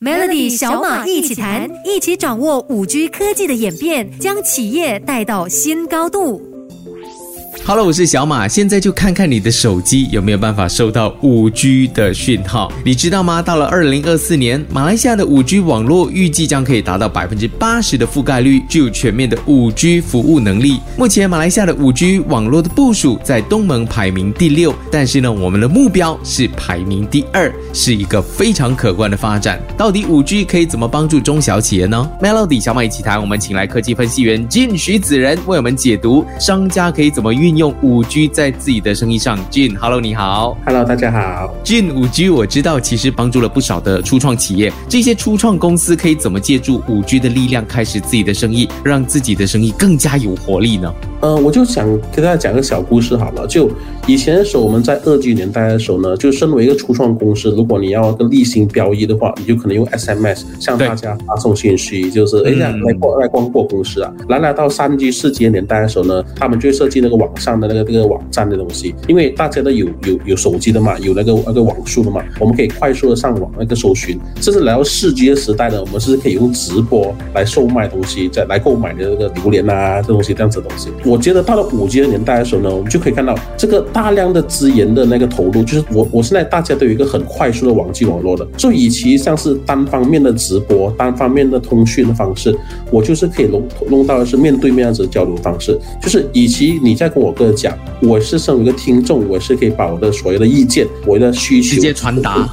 Melody 小马一起谈，一起掌握五 G 科技的演变，将企业带到新高度。好了我是小马。现在就看看你的手机有没有办法收到五 G 的讯号。你知道吗？到了二零二四年，马来西亚的五 G 网络预计将可以达到百分之八十的覆盖率，具有全面的五 G 服务能力。目前，马来西亚的五 G 网络的部署在东盟排名第六，但是呢，我们的目标是排名第二，是一个非常可观的发展。到底五 G 可以怎么帮助中小企业呢？Melody 小马一起谈，我们请来科技分析员金徐子仁为我们解读商家可以怎么运。用五 G 在自己的生意上。Jin，Hello，你好，Hello，大家好。Jin，五 G 我知道其实帮助了不少的初创企业，这些初创公司可以怎么借助五 G 的力量开始自己的生意，让自己的生意更加有活力呢？呃，我就想给大家讲个小故事好了。就以前的时候，我们在二 G 年代的时候呢，就身为一个初创公司，如果你要个例行标一的话，你就可能用 SMS 向大家发送信息，就是哎呀，来过来光过公司啊。来来到三 G、四 G 年代的时候呢，他们就会设计那个网上的那个这个网站的东西，因为大家都有有有手机的嘛，有那个那个网速的嘛，我们可以快速的上网那个搜寻。甚至来到四 G 的时代呢，我们是可以用直播来售卖东西，再来购买的那个榴莲啊，这东西这样子的东西。我觉得到了五 G 的年代的时候呢，我们就可以看到这个大量的资源的那个投入，就是我我现在大家都有一个很快速的网际网络的，所以与其像是单方面的直播、单方面的通讯的方式，我就是可以弄弄到的是面对面样子的交流方式，就是与其你在跟我哥讲，我是身为一个听众，我是可以把我的所有的意见、我的需求直接传达，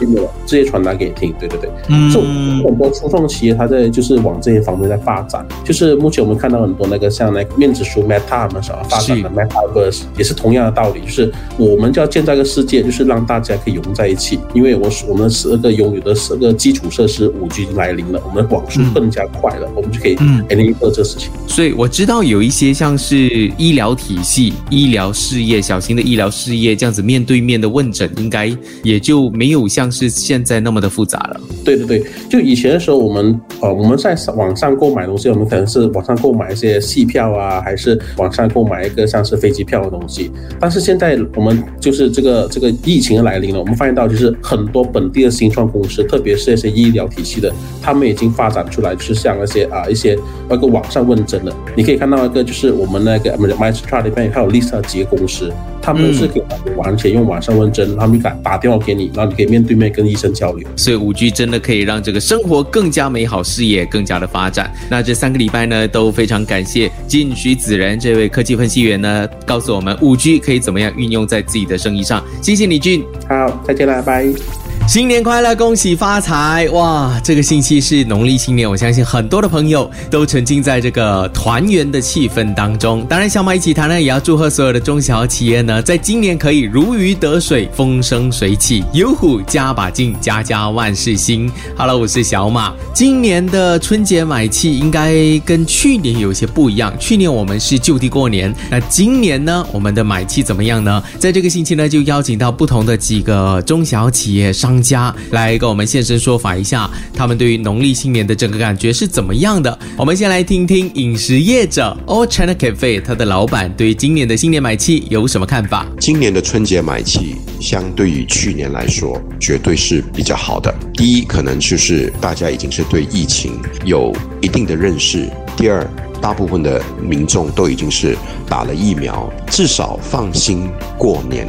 直接传达给你听，对对对，嗯，所以很多初创企业它在就是往这些方面在发展，就是目前我们看到很多那个像那个面子书 Meta 嘛，什么。发展的 Metaverse 也是同样的道理，就是我们就要建造一个世界，就是让大家可以融在一起。因为我我们十二个拥有的十个基础设施五 G 来临了，我们的网速更加快了，我们就可以 enable 这事情。所以我知道有一些像是医疗体系、医疗事业、小型的医疗事业这样子面对面的问诊，应该也就没有像是现在那么的复杂了。对对对，就以前的时候，我们呃我们在网上购买东西，我们可能是网上购买一些戏票啊，还是网上购买。一个像是飞机票的东西，但是现在我们就是这个这个疫情来临了，我们发现到就是很多本地的新创公司，特别是一些医疗体系的，他们已经发展出来，就是像那些啊一些那个网上问诊的，你可以看到一个就是我们那个 MyStra 里面还有 Lisa 几个公司。他们是可以完全用网上问诊，他们敢打电话给你，然后你可以面对面跟医生交流。所以五 G 真的可以让这个生活更加美好，事业更加的发展。那这三个礼拜呢，都非常感谢金徐子仁这位科技分析员呢，告诉我们五 G 可以怎么样运用在自己的生意上。谢谢李，俊。好，再见了，拜。新年快乐，恭喜发财！哇，这个星期是农历新年，我相信很多的朋友都沉浸在这个团圆的气氛当中。当然，小马一起谈呢，也要祝贺所有的中小企业呢，在今年可以如鱼得水，风生水起，有虎加把劲，家家万事兴。Hello，我是小马。今年的春节买气应该跟去年有些不一样。去年我们是就地过年，那今年呢，我们的买气怎么样呢？在这个星期呢，就邀请到不同的几个中小企业商商。家来跟我们现身说法一下，他们对于农历新年的整个感觉是怎么样的？我们先来听听饮食业者 All China Cafe 他的老板对于今年的新年买气有什么看法？今年的春节买气相对于去年来说，绝对是比较好的。第一，可能就是大家已经是对疫情有一定的认识；第二，大部分的民众都已经是打了疫苗，至少放心过年。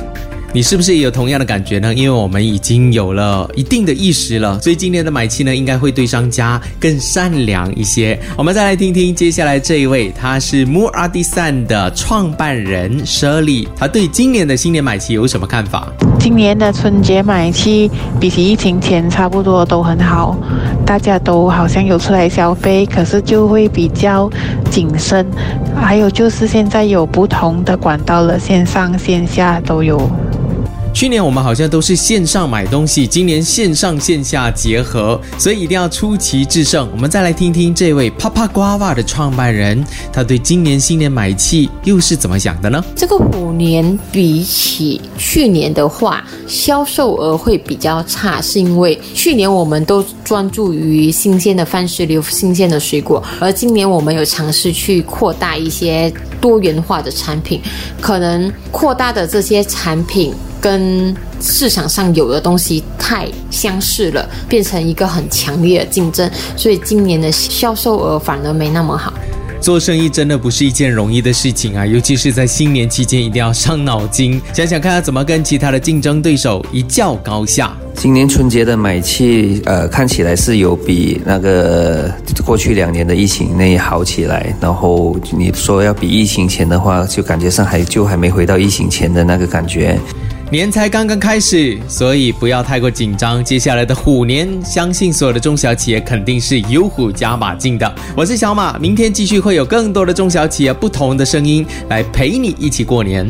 你是不是也有同样的感觉呢？因为我们已经有了一定的意识了，所以今年的买气呢，应该会对商家更善良一些。我们再来听听接下来这一位，他是 More a d i s a n 的创办人 Shirley，他对今年的新年买气有什么看法？今年的春节买气比起疫情前差不多都很好，大家都好像有出来消费，可是就会比较谨慎。还有就是现在有不同的管道了，线上线下都有。去年我们好像都是线上买东西，今年线上线下结合，所以一定要出奇制胜。我们再来听听这位啪啪瓜娃的创办人，他对今年新年买气又是怎么想的呢？这个虎年比起去年的话，销售额会比较差，是因为去年我们都专注于新鲜的番石榴、新鲜的水果，而今年我们有尝试去扩大一些多元化的产品，可能扩大的这些产品。跟市场上有的东西太相似了，变成一个很强烈的竞争，所以今年的销售额反而没那么好。做生意真的不是一件容易的事情啊，尤其是在新年期间，一定要伤脑筋，想想看要怎么跟其他的竞争对手一较高下。今年春节的买气，呃，看起来是有比那个过去两年的疫情内好起来。然后你说要比疫情前的话，就感觉上还就还没回到疫情前的那个感觉。年才刚刚开始，所以不要太过紧张。接下来的虎年，相信所有的中小企业肯定是有虎加把劲的。我是小马，明天继续会有更多的中小企业不同的声音来陪你一起过年。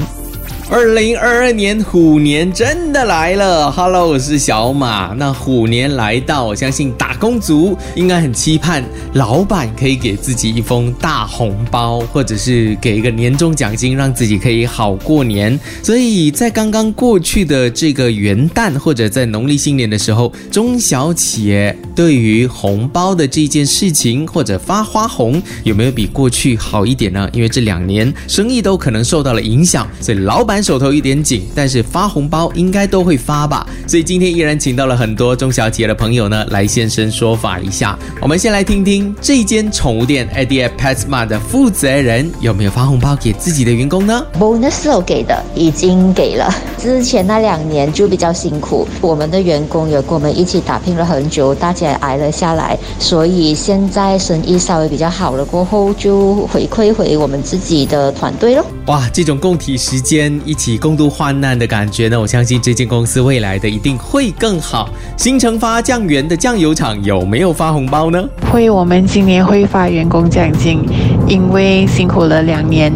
二零二二年虎年真的来了，Hello，我是小马。那虎年来到，我相信打工族应该很期盼老板可以给自己一封大红包，或者是给一个年终奖金，让自己可以好过年。所以在刚刚过去的这个元旦，或者在农历新年的时候，中小企业对于红包的这件事情，或者发花红，有没有比过去好一点呢？因为这两年生意都可能受到了影响，所以老板。手头有点紧，但是发红包应该都会发吧。所以今天依然请到了很多中小企业的朋友呢，来现身说法一下。我们先来听听这间宠物店 Idea Petsmart 的负责人有没有发红包给自己的员工呢？Bonus 有给的，已经给了。之前那两年就比较辛苦，我们的员工也跟我们一起打拼了很久，大家挨了下来，所以现在生意稍微比较好了过后，就回馈回我们自己的团队咯。哇，这种共体时间。一起共度患难的感觉呢？我相信这间公司未来的一定会更好。新城发酱园的酱油厂有没有发红包呢？会，我们今年会发员工奖金，因为辛苦了两年，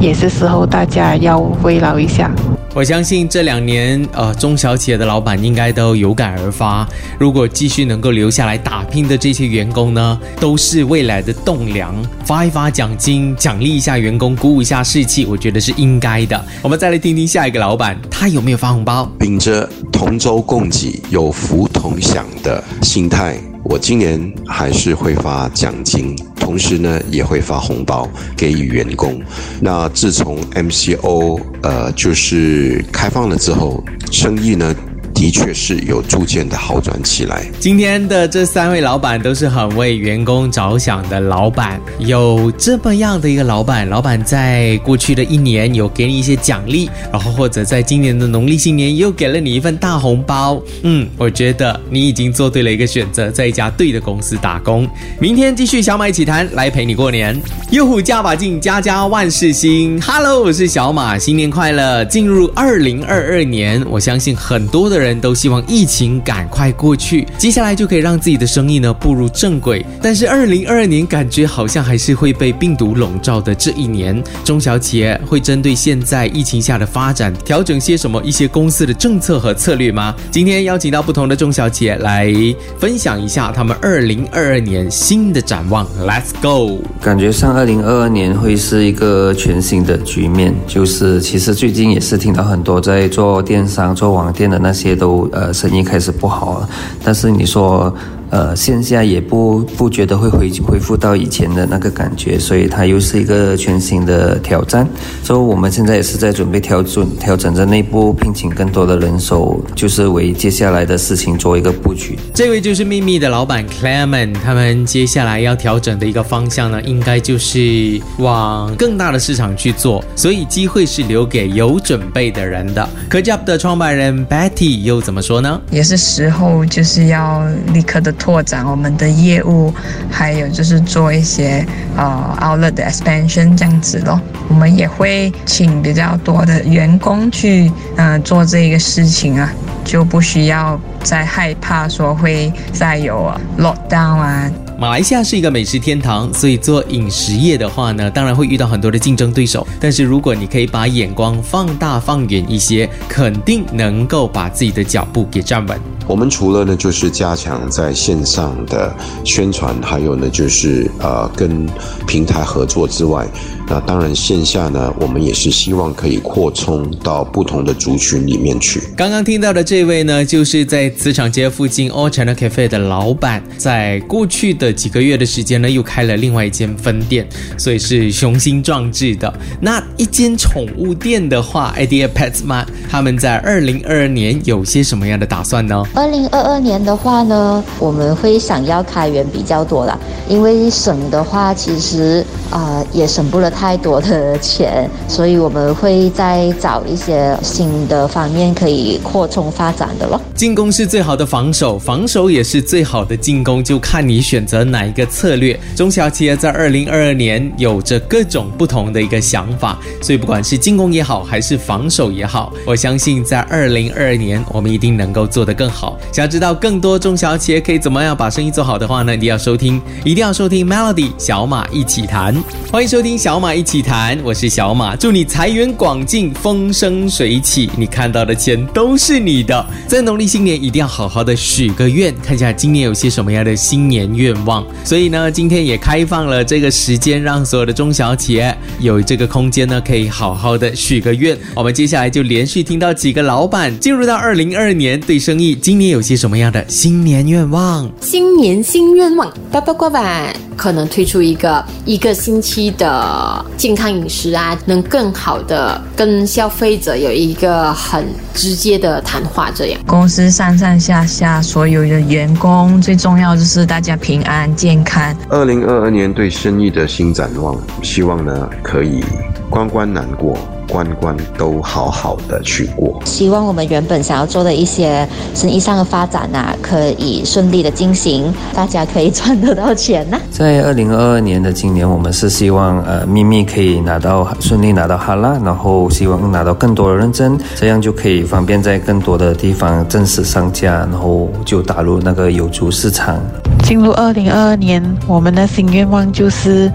也是时候大家要慰劳一下。我相信这两年，呃，中小企业的老板应该都有感而发。如果继续能够留下来打拼的这些员工呢，都是未来的栋梁。发一发奖金，奖励一下员工，鼓舞一下士气，我觉得是应该的。我们再来听听下一个老板，他有没有发红包？秉着同舟共济、有福同享的心态，我今年还是会发奖金。同时呢，也会发红包给予员工。那自从 MCO 呃就是开放了之后，生意呢？的确是有逐渐的好转起来。今天的这三位老板都是很为员工着想的老板。有这么样的一个老板，老板在过去的一年有给你一些奖励，然后或者在今年的农历新年又给了你一份大红包。嗯，我觉得你已经做对了一个选择，在一家对的公司打工。明天继续小马一起谈，来陪你过年。右虎加把劲，家家万事兴。Hello，我是小马，新年快乐！进入二零二二年，我相信很多的人。都希望疫情赶快过去，接下来就可以让自己的生意呢步入正轨。但是二零二二年感觉好像还是会被病毒笼罩的这一年，中小企业会针对现在疫情下的发展调整些什么一些公司的政策和策略吗？今天邀请到不同的中小企业来分享一下他们二零二二年新的展望。Let's go！感觉上二零二二年会是一个全新的局面，就是其实最近也是听到很多在做电商、做网店的那些。都呃，生意开始不好了，但是你说。呃，线下也不不觉得会回恢复到以前的那个感觉，所以它又是一个全新的挑战。所以我们现在也是在准备调整调整着内部聘请更多的人手，就是为接下来的事情做一个布局。这位就是秘密的老板 Clement，他们接下来要调整的一个方向呢，应该就是往更大的市场去做，所以机会是留给有准备的人的。k j b 的创办人 Betty 又怎么说呢？也是时候就是要立刻的。拓展我们的业务，还有就是做一些呃 outlet expansion 这样子咯。我们也会请比较多的员工去嗯做这个事情啊，就不需要再害怕说会再有 lockdown 啊。马来西亚是一个美食天堂，所以做饮食业的话呢，当然会遇到很多的竞争对手。但是如果你可以把眼光放大放远一些，肯定能够把自己的脚步给站稳。我们除了呢，就是加强在线上的宣传，还有呢，就是呃跟平台合作之外，那当然线下呢，我们也是希望可以扩充到不同的族群里面去。刚刚听到的这位呢，就是在磁场街附近 All China Cafe 的老板，在过去的了几个月的时间呢，又开了另外一间分店，所以是雄心壮志的。那一间宠物店的话，Idea Pets 吗？他们在二零二二年有些什么样的打算呢？二零二二年的话呢，我们会想要开源比较多啦，因为省的话，其实啊、也省不了太多的钱，所以我们会再找一些新的方面可以扩充发展的咯。进攻是最好的防守，防守也是最好的进攻，就看你选择哪一个策略。中小企业在二零二二年有着各种不同的一个想法，所以不管是进攻也好，还是防守也好，我相信在二零二二年我们一定能够做得更好。想要知道更多中小企业可以怎么样把生意做好的话呢，一定要收听，一定要收听 Melody 小马一起谈。欢迎收听小马一起谈，我是小马，祝你财源广进，风生水起，你看到的钱都是你的。在农历新年一定要好好的许个愿，看一下今年有些什么样的新年愿望。所以呢，今天也开放了这个时间，让所有的中小企业有这个空间呢，可以好好的许个愿。我们接下来就连续听到几个老板进入到二零二二年对生意，今年有些什么样的新年愿望？新年新愿望，爸爸爸爸可能推出一个一个星期的健康饮食啊，能更好的跟消费者有一个很直接的谈话，这样。公司上上下下所有的员工，最重要就是大家平安健康。二零二二年对生意的新展望，希望呢可以关关难过，关关都好好的去过。希望我们原本想要做的一些生意上的发展呐、可以顺利的进行，大家可以赚得到钱呐、在二零二二年的今年，我们是希望呃秘密可以拿到顺利拿到哈拉，然后希望拿到更多的认证，这样就可以方便在更多的地方正式上架，然后就打入那个有足市场。进入二零二二年，我们的新愿望就是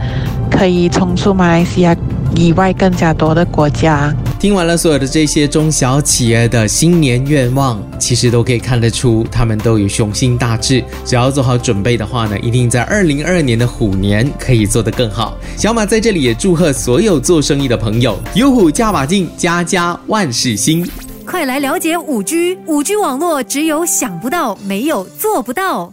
可以冲出马来西亚以外更加多的国家。听完了所有的这些中小企业的新年愿望，其实都可以看得出，他们都有雄心大志。只要做好准备的话呢，一定在二零二二年的虎年可以做得更好。小马在这里也祝贺所有做生意的朋友，有虎加把劲，家家万事兴。快来了解五 G，五 G 网络只有想不到，没有做不到。